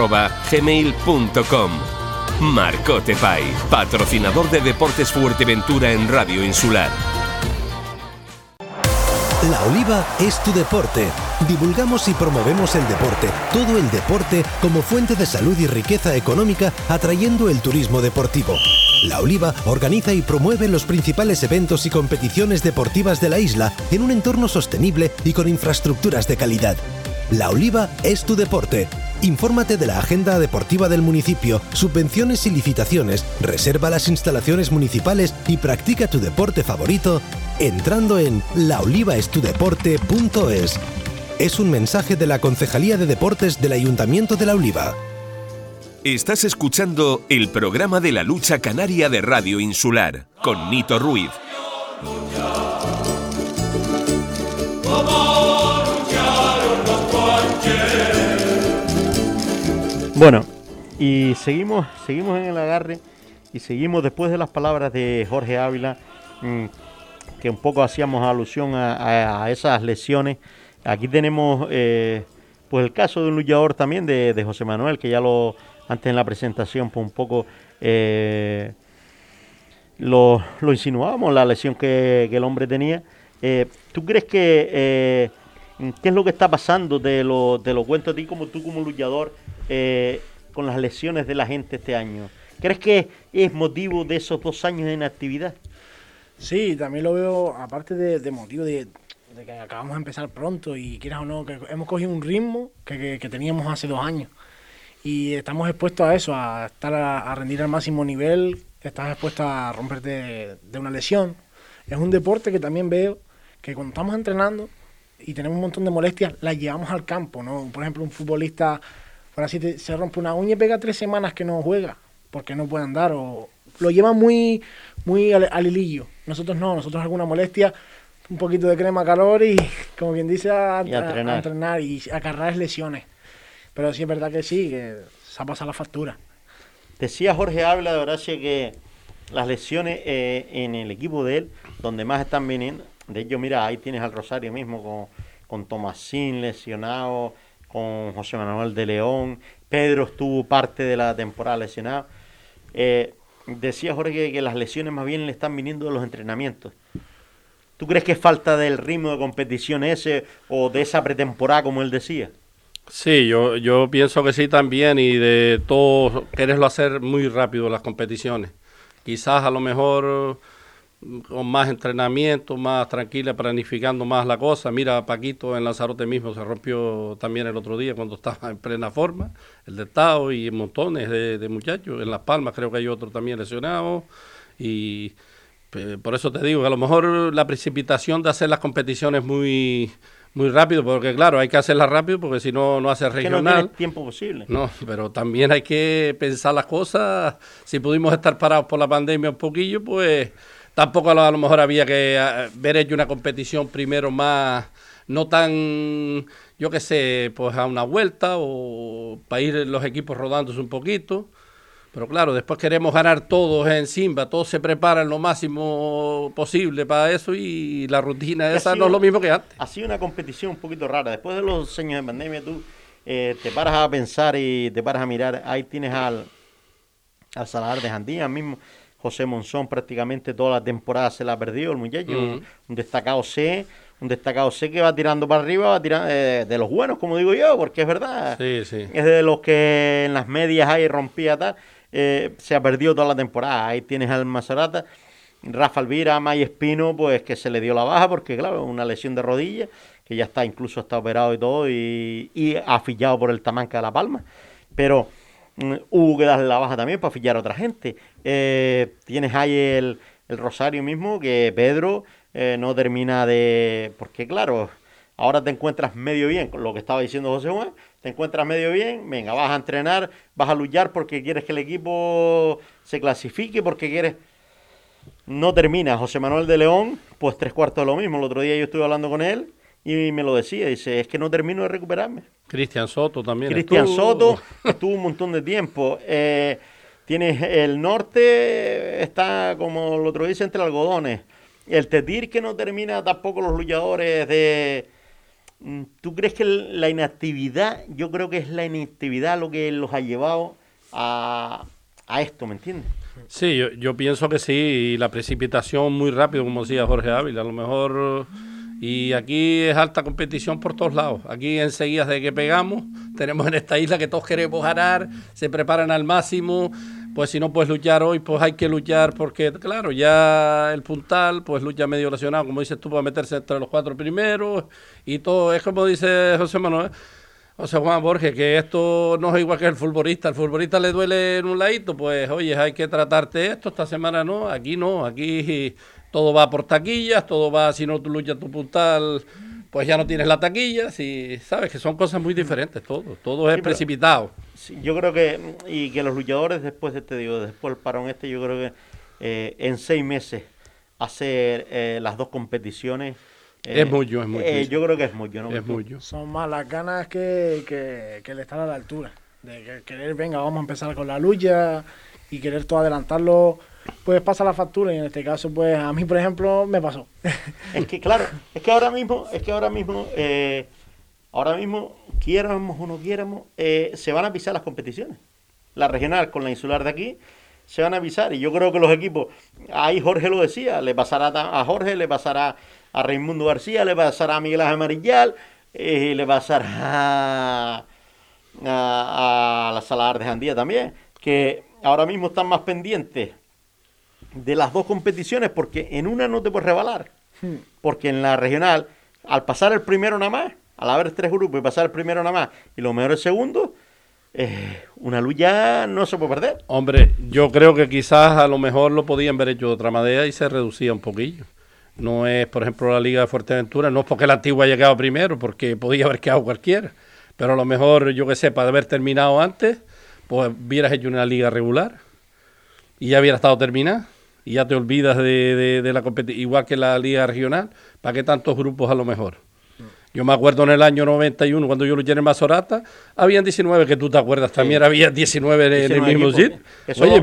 Pais, patrocinador de Deportes Fuerteventura en Radio Insular. La Oliva es tu deporte. Divulgamos y promovemos el deporte, todo el deporte, como fuente de salud y riqueza económica, atrayendo el turismo deportivo. La Oliva organiza y promueve los principales eventos y competiciones deportivas de la isla en un entorno sostenible y con infraestructuras de calidad. La Oliva es tu deporte. Infórmate de la agenda deportiva del municipio, subvenciones y licitaciones, reserva las instalaciones municipales y practica tu deporte favorito entrando en laolivaestudeporte.es. Es un mensaje de la Concejalía de Deportes del Ayuntamiento de La Oliva. Estás escuchando el programa de la lucha canaria de Radio Insular con Nito Ruiz. Bueno, y seguimos, seguimos en el agarre y seguimos después de las palabras de Jorge Ávila, mm, que un poco hacíamos alusión a, esas lesiones. Aquí tenemos eh, pues el caso de un luchador también de, José Manuel, que ya lo antes en la presentación pues un poco eh, lo, lo, insinuábamos, la lesión que, el hombre tenía. Eh, ¿Tú crees que qué es lo que está pasando lo, de lo cuento a ti como tú como luchador con las lesiones de la gente este año? ¿Crees que es motivo de esos dos años de inactividad? Sí, también lo veo, aparte de, motivo de, que acabamos de empezar pronto y quieras o no, que hemos cogido un ritmo que, teníamos hace dos años. Y estamos expuestos a eso, a estar a, rendir al máximo nivel, estás expuesto a romperte de, una lesión. Es un deporte que también veo que cuando estamos entrenando y tenemos un montón de molestias, las llevamos al campo, ¿no? Por ejemplo, un futbolista, por así se rompe una uña y pega tres semanas que no juega porque no puede andar o lo lleva muy, muy al, al hilillo. Nosotros no, nosotros alguna molestia, un poquito de crema calor y, como quien dice, a, y entrenar. y a cargar lesiones. Pero sí es verdad que sí, que se ha pasado la factura. Decía Jorge Habla de Horacio que las lesiones eh, en el equipo de él, donde más están viniendo, de hecho, mira, ahí tienes al Rosario mismo con, con Tomasín lesionado, con José Manuel de León, Pedro estuvo parte de la temporada lesionado. Eh, Decía Jorge que las lesiones más bien le están viniendo de los entrenamientos. ¿Tú crees que es falta del ritmo de competición ese o de esa pretemporada, como él decía? Sí, yo, yo pienso que sí también y de todo quererlo hacer muy rápido las competiciones. Quizás a lo mejor con más entrenamiento, más tranquila, planificando más la cosa. Mira, Paquito en Lanzarote mismo se rompió también el otro día cuando estaba en plena forma, el de Tao y montones de, muchachos. En Las Palmas creo que hay otro también lesionado. Y por eso te digo que a lo mejor la precipitación de hacer las competiciones muy muy rápido, porque claro, hay que hacerlas rápido porque si no, no hace regional. Que no tiempo posible. No, pero también hay que pensar las cosas. Si pudimos estar parados por la pandemia un poquillo, pues Tampoco a lo, mejor había que ver hecho una competición primero más, no tan, yo qué sé, pues a una vuelta o para ir los equipos rodándose un poquito. Pero claro, después queremos ganar todos en Simba, todos se preparan lo máximo posible para eso y la rutina esa no es lo mismo que antes. Ha sido una competición un poquito rara. Después de los años de pandemia, tú eh, te paras a pensar y te paras a mirar. Ahí tienes al, al Salar de Jandía mismo, José Monzón prácticamente toda la temporada se la ha perdido el muchacho. Un destacado C, un destacado C que va tirando para arriba, va tirando eh, de los buenos, como digo yo, porque es verdad. Sí, sí. Es de los que en las medias ahí rompía tal. Eh, se ha perdido toda la temporada. Ahí tienes al Maserata. Rafa Alvira, May Espino, pues que se le dio la baja porque, claro, una lesión de rodilla, que ya está, incluso está operado y todo, y, y afillado por el Tamanca de La Palma. Pero Mm, darle la baja también para fillar a otra gente. Eh, tienes ahí el, Rosario mismo, que Pedro eh, no termina de... Porque claro, ahora te encuentras medio bien con lo que estaba diciendo José Juan, te encuentras medio bien, venga, vas a entrenar, vas a luchar porque quieres que el equipo se clasifique, porque quieres... No termina. José Manuel de León, pues tres cuartos de lo mismo. El otro día yo estuve hablando con él y me lo decía, dice, es que no termino de recuperarme. Cristian Soto también. Cristian estuvo. Soto estuvo un montón de tiempo. Eh, tienes el norte, está como el otro dice, entre algodones. El Tetir que no termina tampoco los luchadores de... Mm, ¿Tú crees que la inactividad, yo creo que es la inactividad lo que los ha llevado a, a esto, ¿me entiendes? Sí, yo, yo pienso que sí, y la precipitación muy rápido, como decía Jorge Ávila, a lo mejor... Y aquí es alta competición por todos lados. Aquí enseguida de que pegamos, tenemos en esta isla que todos queremos ganar, se preparan al máximo. Pues si no puedes luchar hoy, pues hay que luchar porque, claro, ya el puntal, pues lucha medio lesionado, como dices tú, para meterse entre los cuatro primeros y todo. Es como dice José Manuel, José Juan Borges, que esto no es igual que el futbolista. Al futbolista le duele en un ladito, pues oye, hay que tratarte esto, esta semana no, aquí no, aquí todo va por taquillas, todo va, si no tú luchas tu puntal, pues ya no tienes la taquilla, si sabes que son cosas muy diferentes, todo, todo es Sí, pero- precipitado. Sí, yo creo que, y que los luchadores después de este, digo, después del parón este, yo creo que eh, en seis meses hacer eh, las dos competiciones. eh, Es mucho, es mucho, eh, sí. yo creo que es mucho, ¿no? Es mucho. Son más las ganas que, que, que el estar a la altura. De que- querer, venga, vamos a empezar con la lucha y querer todo adelantarlo, pues pasa la factura. Y en este caso, pues a mí, por ejemplo, me pasó. Es que claro, es que ahora mismo, es que ahora mismo, eh, ahora mismo, quiéramos o no quiéramos, eh, se van a pisar las competiciones. La regional con la insular de aquí se van a pisar. Y yo creo que los equipos, ahí Jorge lo decía, le pasará a Jorge, le pasará a Raimundo García, le pasará a Miguel Ángel Marillal, eh, le pasará a, a, a la Salar de Jandía también, que ahora mismo están más pendientes de las dos competiciones porque en una no te puedes rebalar. Porque en la regional, al pasar el primero nada más, al haber tres grupos y pasar el primero nada más y los mejores segundos, eh, una lucha no se puede perder. Hombre, yo creo que quizás a lo mejor lo podían haber hecho de otra manera y se reducía un poquillo. No es, por ejemplo, la Liga de Fuerteventura, no es porque la antigua haya llegado primero, porque podía haber quedado cualquiera. Pero a lo mejor, yo que sé, para haber terminado antes, pues hubieras hecho una liga regular y ya hubiera estado terminada. Y ya te olvidas de, de- de la competición, igual que la liga regional. ¿Para qué tantos grupos a lo mejor? Yo me acuerdo en el año 91, cuando yo luché en Mazorata, habían 19, que tú te acuerdas, también había 19 en, en el 19 mismo sitio. Oye,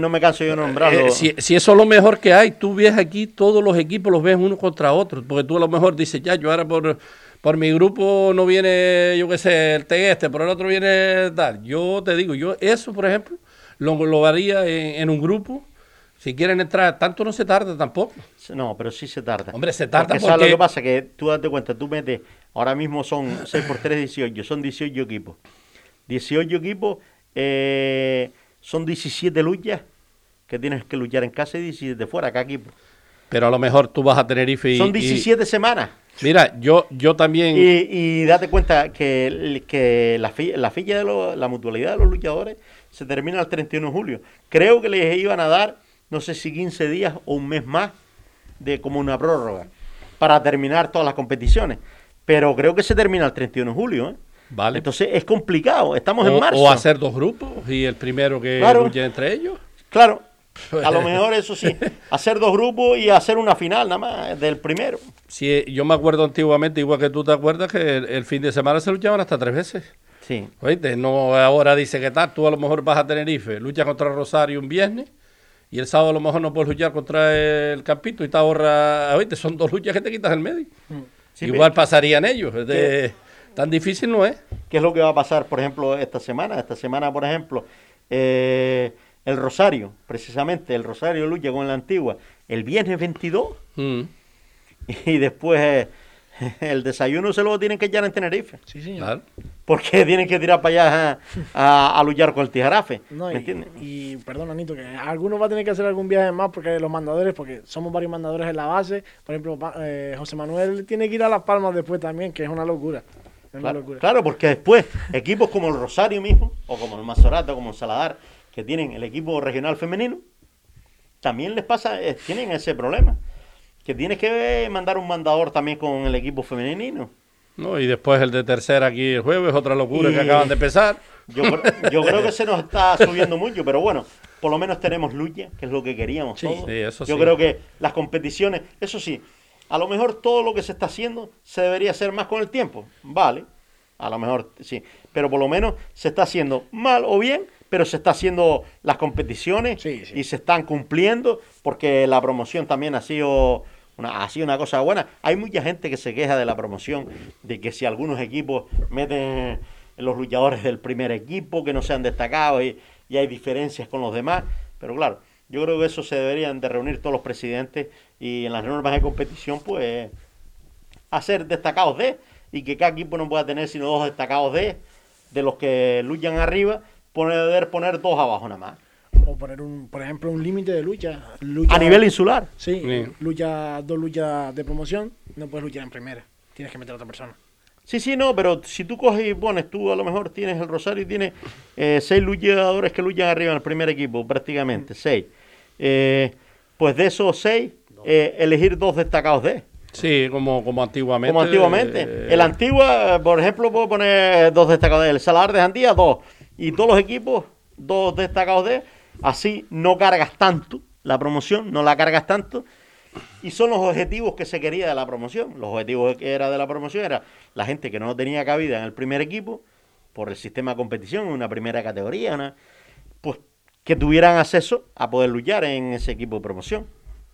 no me canso yo nombrarlo. eh, si, si eso es lo mejor que hay, tú ves aquí todos los equipos, los ves uno contra otro, porque tú a lo mejor dices, ya, yo ahora por, por mi grupo no viene, yo qué sé, el Tegueste, por el otro viene tal. Yo te digo, yo eso, por ejemplo, lo, lo haría en, en un grupo. Si quieren entrar, tanto no se tarda tampoco. No, pero sí se tarda. Hombre, se tarda Porque ¿sabes porque- lo que pasa? Que tú date cuenta, tú metes, ahora mismo son 6 por 3, 18, son 18 equipos. 18 equipos, eh, son 17 luchas que tienes que luchar en casa y 17 fuera, cada equipo. Pero a lo mejor tú vas a Tenerife y... son y- 17 semanas. mira, yo, yo también... Y, y date cuenta que, que la, fi- la ficha de los- la mutualidad de los luchadores se termina el 31 de julio. Creo que les iban a dar, no sé si 15 días o un mes más de como una prórroga para terminar todas las competiciones. Pero creo que se termina el 31 de julio. ¿eh? Vale. Entonces es complicado. Estamos o, en marzo. o hacer dos grupos y el primero que Claro. luche entre ellos. Claro. A lo mejor eso sí, hacer dos grupos y hacer una final nada más del primero. Sí, yo me acuerdo antiguamente, igual que tú te acuerdas, que el, el fin de semana se luchaban hasta tres veces. Sí. Oíste, no ahora dice que tal, tú a lo mejor vas a Tenerife, luchas contra Rosario un viernes y el sábado a lo mejor no puedes luchar contra el Campito y te ahorra, oíste, son dos luchas que te quitas del medio. Sí, Igual pero- pasarían ellos. de- tan difícil no es. ¿Qué es lo que va a pasar, por ejemplo, esta semana? Esta semana, por ejemplo, eh, el Rosario, precisamente, el Rosario lucha con la antigua el viernes 22 Mm. y después eh, el desayuno se lo tienen que echar en Tenerife. Sí, señor. Claro. Porque tienen que tirar para allá a, a- a luchar con el tijarafe. No, ¿Me y, entiendes? y perdón, Anito, que algunos va a tener que hacer algún viaje más porque los mandadores, porque somos varios mandadores en la base. Por ejemplo, eh, José Manuel tiene que ir a Las Palmas después también, que es una locura. Es una Claro, locura. claro, porque después equipos como el Rosario mismo, o como el Mazorato, como el Saladar, que tienen el equipo regional femenino, también les pasa, eh, tienen ese problema. Que tienes que mandar un mandador también con el equipo femenino. No, y después el de tercera aquí el jueves, otra locura que acaban de empezar. Yo, creo- yo creo que se nos está subiendo mucho, pero bueno, por lo menos tenemos lucha, que es lo que queríamos Sí, todos. sí, eso yo sí. creo que las competiciones, eso sí, a lo mejor todo lo que se está haciendo se debería hacer más con el tiempo, vale, a lo mejor sí, pero por lo menos se está haciendo mal o bien, pero se está haciendo las competiciones y se están cumpliendo porque la promoción también ha sido una, sido una cosa buena. Hay mucha gente que se queja de la promoción, de que si algunos equipos meten los luchadores del primer equipo que no sean destacados y, y hay diferencias con los demás, pero claro, yo creo que eso se deberían de reunir todos los presidentes y en las normas de competición pues hacer destacados de y que cada equipo no pueda tener sino dos destacados de de los que luchan arriba, poder poner dos abajo nada más. O poner, un, por ejemplo, un límite de lucha. lucha. A nivel insular. Sí, Sí. lucha, dos luchas de promoción, no puedes luchar en primera. Tienes que meter a otra persona. Sí, sí, no, pero si tú coges y pones, tú a lo mejor tienes el Rosario y tienes eh, seis luchadores que luchan arriba en el primer equipo, prácticamente, seis. Eh, pues de esos seis, eh, elegir dos destacados de. Sí, como, como antiguamente. Como antiguamente. eh, El Antigua, por ejemplo, puedo poner dos destacados de. El Salar de Jandía, dos. Y todos los equipos, dos destacados de. Así no cargas tanto la promoción, no la cargas tanto. Y son los objetivos que se quería de la promoción. Los objetivos que era de la promoción era la gente que no tenía cabida en el primer equipo por el sistema de competición, una primera categoría, pues que tuvieran acceso a poder luchar en ese equipo de promoción.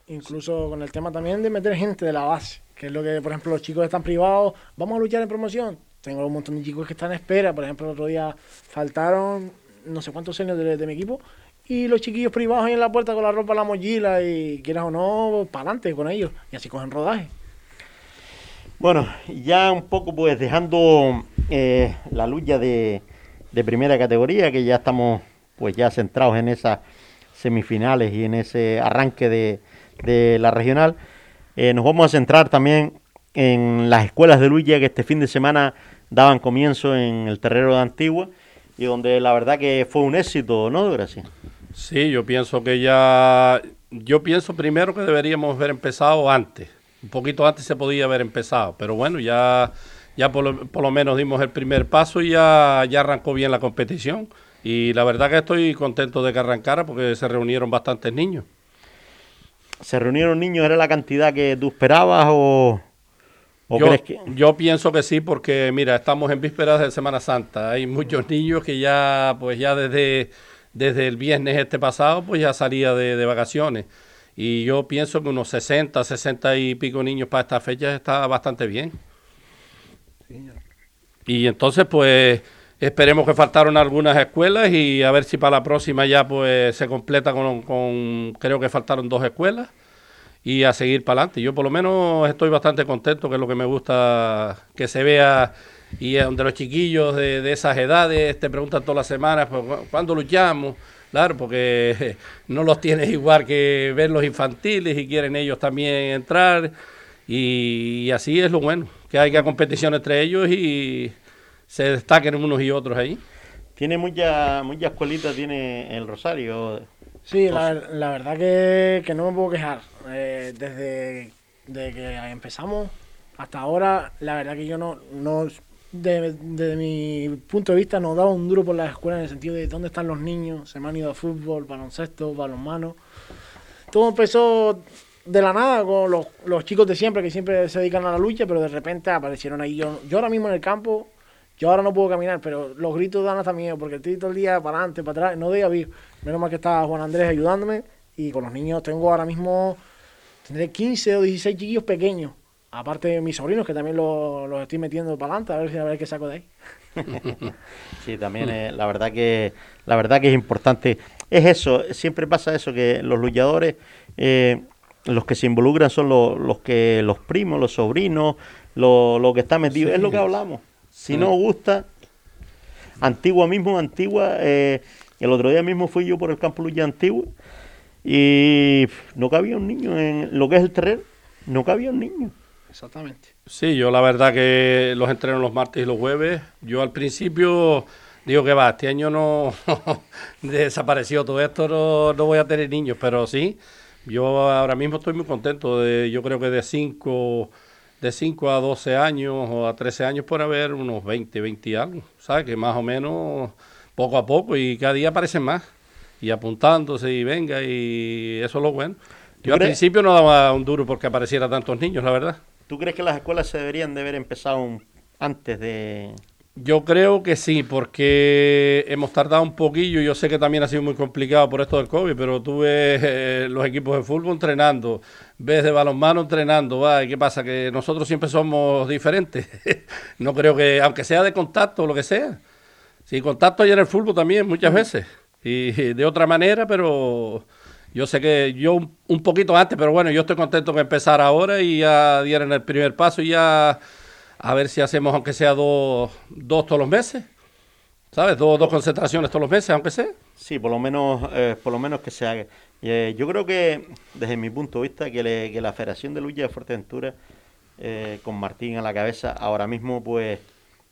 Incluso con el tema también de meter gente de la base, que es lo que, por ejemplo, los chicos están privados, vamos a luchar en promoción. Tengo un montón de chicos que están en espera, por ejemplo, el otro día faltaron no sé cuántos años de mi equipo y los chiquillos privados ahí en la puerta con la ropa, la mochila y quieras o no, para adelante con ellos y así cogen rodaje. Bueno, ya un poco pues dejando eh, la lucha de, de primera categoría, que ya estamos pues ya centrados en esas semifinales y en ese arranque de, de la regional, eh, nos vamos a centrar también en las escuelas de lucha que este fin de semana daban comienzo en el terreno de Antigua y donde la verdad que fue un éxito, ¿no, Gracia? Sí, yo pienso que ya. Yo pienso primero que deberíamos haber empezado antes. Un poquito antes se podía haber empezado, pero bueno, ya, ya por, lo, por lo menos dimos el primer paso y ya, ya arrancó bien la competición. Y la verdad que estoy contento de que arrancara porque se reunieron bastantes niños. ¿Se reunieron niños? ¿Era la cantidad que tú esperabas o, o yo, crees que...? yo pienso que sí, porque mira, estamos en vísperas de Semana Santa. Hay muchos niños que ya, pues ya desde, desde el viernes este pasado, pues ya salía de, de vacaciones. Y yo pienso que unos 60, 60 y pico niños para esta fecha está bastante bien. Y entonces, pues, esperemos que faltaron algunas escuelas y a ver si para la próxima ya, pues, se completa con, con creo que faltaron dos escuelas y a seguir para adelante. Yo por lo menos estoy bastante contento, que es lo que me gusta que se vea y donde los chiquillos de, de esas edades te preguntan todas las semanas, pues, "¿Cu- ¿cuándo luchamos? Claro, porque no los tienes igual que ver los infantiles y quieren ellos también entrar y, y así es lo bueno, que haya competición entre ellos y se destaquen unos y otros ahí. Tiene mucha, mucha escuelita, tiene el Rosario. Sí, la, la verdad que, que no me puedo quejar. Eh, desde, desde que empezamos hasta ahora, la verdad que yo no, no de- desde mi punto de vista, no daba un duro por las escuelas en el sentido de dónde están los niños. Se me han ido a fútbol, baloncesto, balonmano. Todo empezó de la nada con los, los chicos de siempre que siempre se dedican a la lucha, pero de repente aparecieron ahí. Yo, yo ahora mismo en el campo, yo ahora no puedo caminar, pero los gritos dan hasta miedo porque estoy todo el día para adelante, para atrás, no deja vivir. Menos mal que está Juan Andrés ayudándome y con los niños tengo ahora mismo, tendré 15 o 16 chiquillos pequeños. Aparte de mis sobrinos, que también los, los estoy metiendo para adelante, a ver, si- a ver qué saco de ahí. Sí, también la verdad que la verdad que es importante. Es eso, siempre pasa eso que los luchadores, eh, los que se involucran son los, los que los primos, los sobrinos, lo, lo que está metido. Sí. Es lo que hablamos. Si Sí. no gusta, Antigua mismo, Antigua. eh, el otro día mismo fui yo por el campo lucha Antigua y no cabía un niño en lo que es el terreno. No cabía un niño. Exactamente. Sí, yo la verdad que los entreno los martes y los jueves. Yo al principio digo que va, este año no desapareció todo esto, no, no voy a tener niños, pero sí, yo ahora mismo estoy muy contento. De, yo creo que de cinco de 5 a 12 años o a 13 años por haber unos 20, 20 algo, ¿sabes? Que más o menos poco a poco y cada día aparecen más y apuntándose y venga y eso es lo bueno. Yo al principio no daba un duro porque apareciera tantos niños, la verdad. ¿Tú crees que las escuelas se deberían de haber empezado antes de, yo creo que sí, porque hemos tardado un poquillo. Yo sé que también ha sido muy complicado por esto del COVID, pero tú ves eh, los equipos de fútbol entrenando, ves de balonmano entrenando, va, ¿y qué pasa? Que nosotros siempre somos diferentes. no creo que, aunque sea de contacto o lo que sea. Sí, contacto hay en el fútbol también muchas veces. Y de otra manera, pero yo sé que yo un, poquito antes, pero bueno, yo estoy contento de empezar ahora y ya dieron el primer paso y ya a ver si hacemos aunque sea dos, dos todos los meses. ¿Sabes? Dos, dos concentraciones todos los meses, aunque sea. Sí, por lo menos, eh, por lo menos que se haga. Eh, yo creo que, desde mi punto de vista, que, que la Federación de Lucha de Fuerteventura, eh, con Martín a la cabeza, ahora mismo, pues,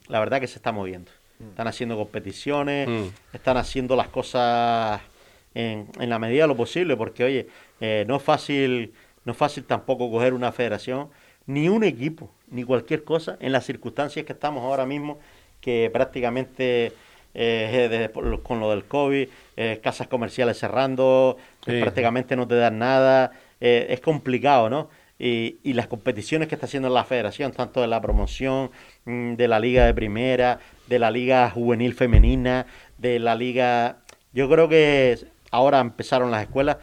la verdad que se está moviendo. Mm. Están haciendo competiciones, mm. están haciendo las cosas en, en, la medida de lo posible, porque, oye, no es fácil, no es fácil tampoco coger una federación, ni un equipo, ni cualquier cosa en las circunstancias que estamos ahora mismo, que prácticamente eh, con lo del COVID, eh, casas comerciales cerrando, prácticamente no te dan nada, eh, es complicado, ¿no? Y, y, las competiciones que está haciendo la federación, tanto de la promoción, mm, de la liga de primera, de la liga juvenil femenina, de la liga... Yo creo que ahora empezaron las escuelas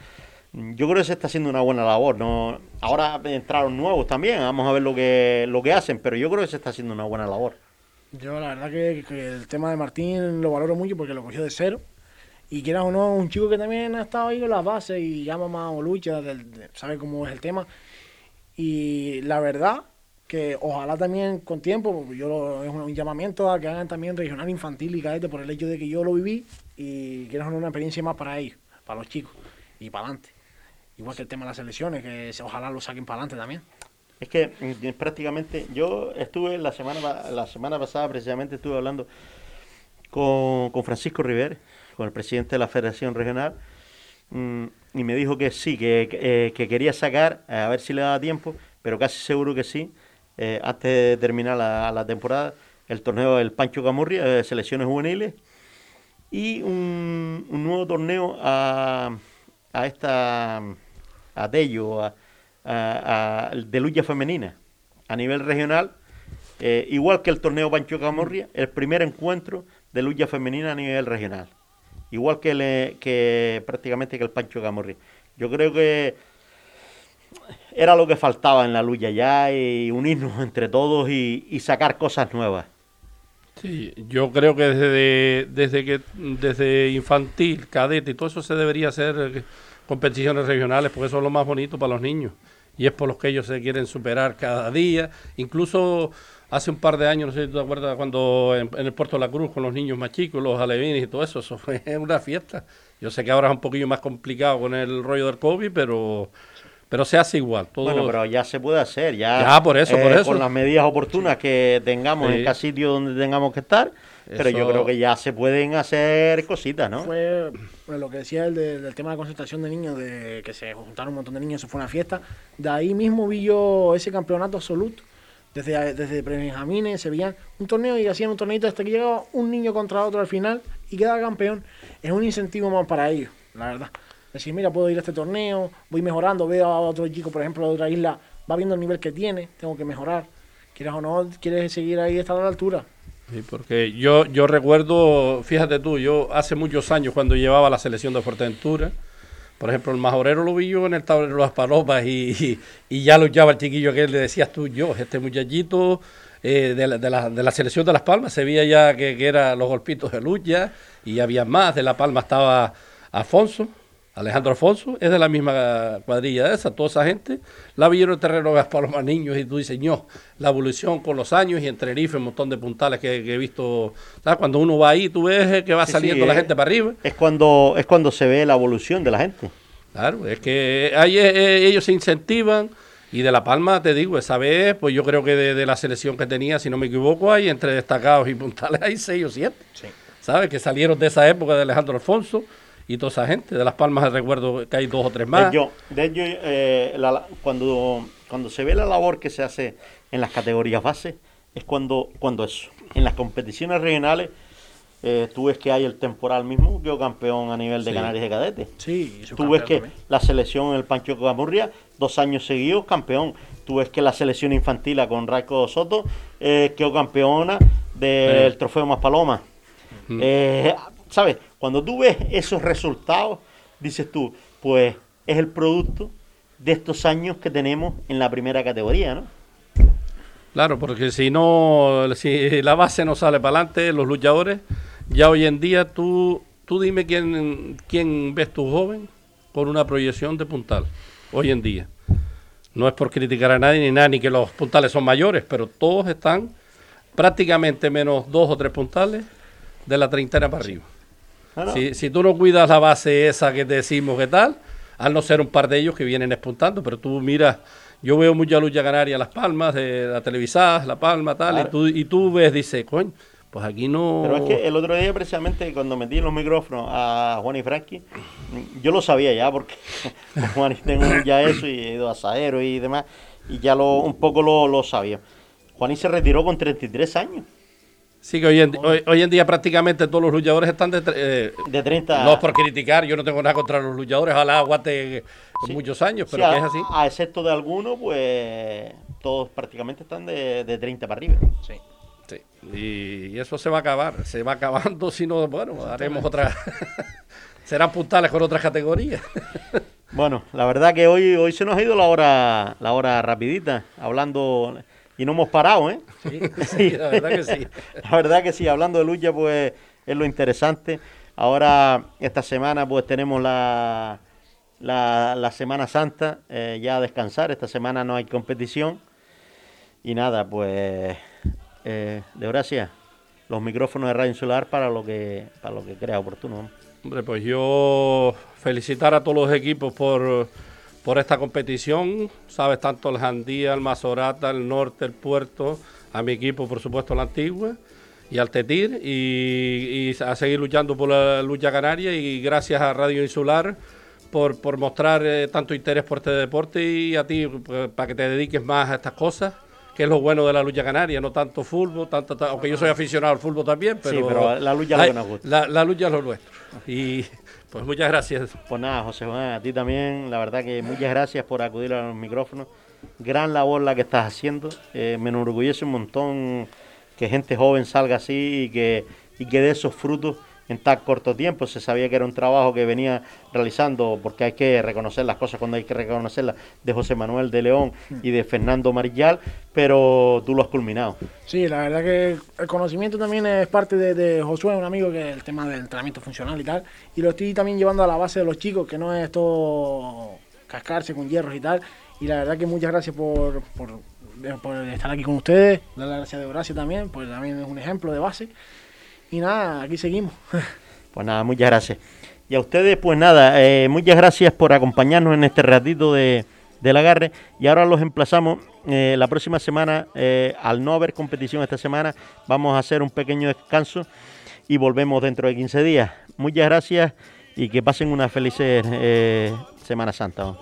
yo creo que se está haciendo una buena labor. No, ahora entraron nuevos también, vamos a ver lo que, lo que hacen, pero yo creo que se está haciendo una buena labor. Yo la verdad que, el tema de Martín lo valoro mucho porque lo cogió de cero. Y quieras o no, un chico que también ha estado ahí en las bases y llama más o lucha, sabe cómo es el tema. Y la verdad que ojalá también con tiempo, yo es un llamamiento a que hagan también regional infantil y cadete por el hecho de que yo lo viví y quieras o no una experiencia más para ellos, para los chicos y para adelante. Igual que el tema de las elecciones, que ojalá lo saquen para adelante también. Es que mm, prácticamente yo estuve la semana la semana pasada precisamente estuve hablando con, Francisco River, con el presidente de la Federación Regional, mm, y me dijo que sí, que, eh, quería sacar, a ver si le daba tiempo, pero casi seguro que sí, eh, antes de terminar la, temporada, el torneo del Pancho Camurria, de selecciones juveniles, y un, un nuevo torneo a, a esta a Tello, a, de lucha femenina a nivel regional, eh, igual que el torneo Pancho Camorria, el primer encuentro de lucha femenina a nivel regional, igual que, le, que prácticamente que el Pancho Camorria. Yo creo que era lo que faltaba en la lucha ya y unirnos entre todos y, sacar cosas nuevas. Sí, yo creo que desde, desde que desde infantil, cadete y todo eso se debería hacer competiciones regionales, porque eso es lo más bonito para los niños. Y es por los que ellos se quieren superar cada día. Incluso hace un par de años, no sé si tú te acuerdas, cuando en, el Puerto de la Cruz con los niños más chicos, los alevines y todo eso, eso fue una fiesta. Yo sé que ahora es un poquillo más complicado con el rollo del COVID, pero pero se hace igual. Todo... Bueno, pero ya se puede hacer, ya, por eso, por eh, eso. con las medidas oportunas que tengamos en cada sitio donde tengamos que estar, pero yo creo que ya se pueden hacer cositas, ¿no? Fue pues, lo que decía el del tema de la concentración de niños, de que se juntaron un montón de niños, eso fue una fiesta. De ahí mismo vi yo ese campeonato absoluto. Desde, desde Benjamines se veían un torneo y hacían un torneito hasta que llegaba un niño contra otro al final y quedaba campeón. Es un incentivo más para ellos, la verdad. Decir, mira, puedo ir a este torneo, voy mejorando, veo a otro chico, por ejemplo, de otra isla, va viendo el nivel que tiene, tengo que mejorar. Quieres o no, quieres seguir ahí, estar a la altura. Sí, porque yo, yo recuerdo, fíjate tú, yo hace muchos años cuando llevaba la selección de Fuerteventura, por ejemplo, el majorero lo vi yo en el tablero de las palomas y, ya lo llevaba el chiquillo que le decías tú, yo, este muchachito eh, de, la, de, la, de, la, selección de Las Palmas, se veía ya que, que eran los golpitos de lucha y había más, de La Palma estaba Afonso, Alejandro Alfonso es de la misma cuadrilla de esa, toda esa gente la vieron el terreno para los niños y tú dices, no, la evolución con los años y entre Rife, un montón de puntales que, he visto, ¿sabes? cuando uno va ahí, tú ves que va saliendo la gente para arriba. Es cuando, es cuando se ve la evolución de la gente. Claro, es que ahí eh, eh, ellos se incentivan y de La Palma, te digo, esa vez, pues yo creo que de, la selección que tenía, si no me equivoco, hay entre destacados y puntales hay seis o siete, ¿sabes? Que salieron de esa época de Alejandro Alfonso y toda esa gente. De Las Palmas recuerdo que hay dos o tres más. De hecho, de eh, cuando, cuando se ve la labor que se hace en las categorías base, es cuando, cuando eso. En las competiciones regionales, eh, tú ves que hay el temporal mismo, quedó campeón a nivel de Sí. Canarias de cadete. Sí, Tú ves que también. la selección en el Pancho Camurria, dos años seguidos, campeón. Tú ves que la selección infantil con Raico Soto eh, quedó campeona del Sí. trofeo Maspaloma. Eh, ¿Sabes? Cuando tú ves esos resultados, dices tú, pues es el producto de estos años que tenemos en la primera categoría, ¿no? Claro, porque si no, si la base no sale para adelante, los luchadores, ya hoy en día tú, tú dime quién, quién ves tu joven con una proyección de puntal, hoy en día. No es por criticar a nadie ni nada, ni que los puntales son mayores, pero todos están prácticamente menos dos o tres puntales de la treintena para arriba. Ah, no. Si, si tú no cuidas la base esa que te decimos que tal, al no ser un par de ellos que vienen espuntando, pero tú miras, yo veo mucha lucha canaria, Las Palmas, de la televisada, La Palma, tal, Claro. y, tú, y tú ves, dices, coño, pues aquí no... Pero es que el otro día, precisamente, cuando metí los micrófonos a Juan y Frankie, yo lo sabía ya, porque Juan y tengo ya eso, y he ido a Saero y demás, y ya lo, un poco lo, lo sabía. Juaní se retiró con 33 años. Sí, que hoy en, hoy, hoy en día prácticamente todos los luchadores están de... eh, De 30 No es por criticar, yo no tengo nada contra los luchadores, ojalá aguante muchos años, Sí, pero que a, es así. a excepto de algunos, pues todos prácticamente están de, de 30 para arriba. Sí. Sí, y, y eso se va a acabar, se va acabando, si no, bueno, haremos otra... Serán puntales con otras categorías. Bueno, la verdad que hoy, hoy se nos ha ido la hora, la hora rapidita, hablando, y no hemos parado, ¿eh? Sí, sí, la verdad que sí. La verdad que sí, hablando de lucha, pues es lo interesante. Ahora, esta semana, pues tenemos la, la, la Semana Santa, eh, ya a descansar. Esta semana no hay competición. Y nada, pues, eh, de gracias. Los micrófonos de Radio Insular para lo que, para lo que crea oportuno. ¿no? Hombre, pues yo felicitar a todos los equipos por, por esta competición, sabes, tanto el Jandía, el Mazorata, el Norte, el Puerto, a mi equipo, por supuesto, la Antigua, y al Tetir, y, y a seguir luchando por la lucha canaria, y gracias a Radio Insular por, por mostrar eh, tanto interés por este deporte y a ti pues, para que te dediques más a estas cosas. Que es lo bueno de la lucha canaria, no tanto fútbol, tanto, ta- aunque yo soy aficionado al fútbol también, Sí, pero, pero la lucha es lo que nos gusta. La, la lucha es lo nuestro. Y pues muchas gracias. Pues nada, José Juan, a ti también, la verdad que muchas gracias por acudir a los micrófonos. Gran labor la que estás haciendo. Eh, me enorgullece un montón que gente joven salga así y que, y que dé esos frutos en tan corto tiempo. Se sabía que era un trabajo que venía realizando, porque hay que reconocer las cosas cuando hay que reconocerlas, de José Manuel de León y de Fernando Marillal, pero tú lo has culminado. Sí, la verdad que el conocimiento también es parte de, de Josué, un amigo que el tema del entrenamiento funcional y tal. Y lo estoy también llevando a la base de los chicos, que no es todo cascarse con hierros y tal. Y la verdad que muchas gracias por, por, por estar aquí con ustedes. Dar las gracias de Horacio también, pues también es un ejemplo de base. Y nada, aquí seguimos. Pues nada, muchas gracias. Y a ustedes, pues nada, eh, muchas gracias por acompañarnos en este ratito de, del agarre. Y ahora los emplazamos eh, la próxima semana, eh, al no haber competición esta semana, vamos a hacer un pequeño descanso y volvemos dentro de 15 días. Muchas gracias y que pasen una feliz eh, Semana Santa.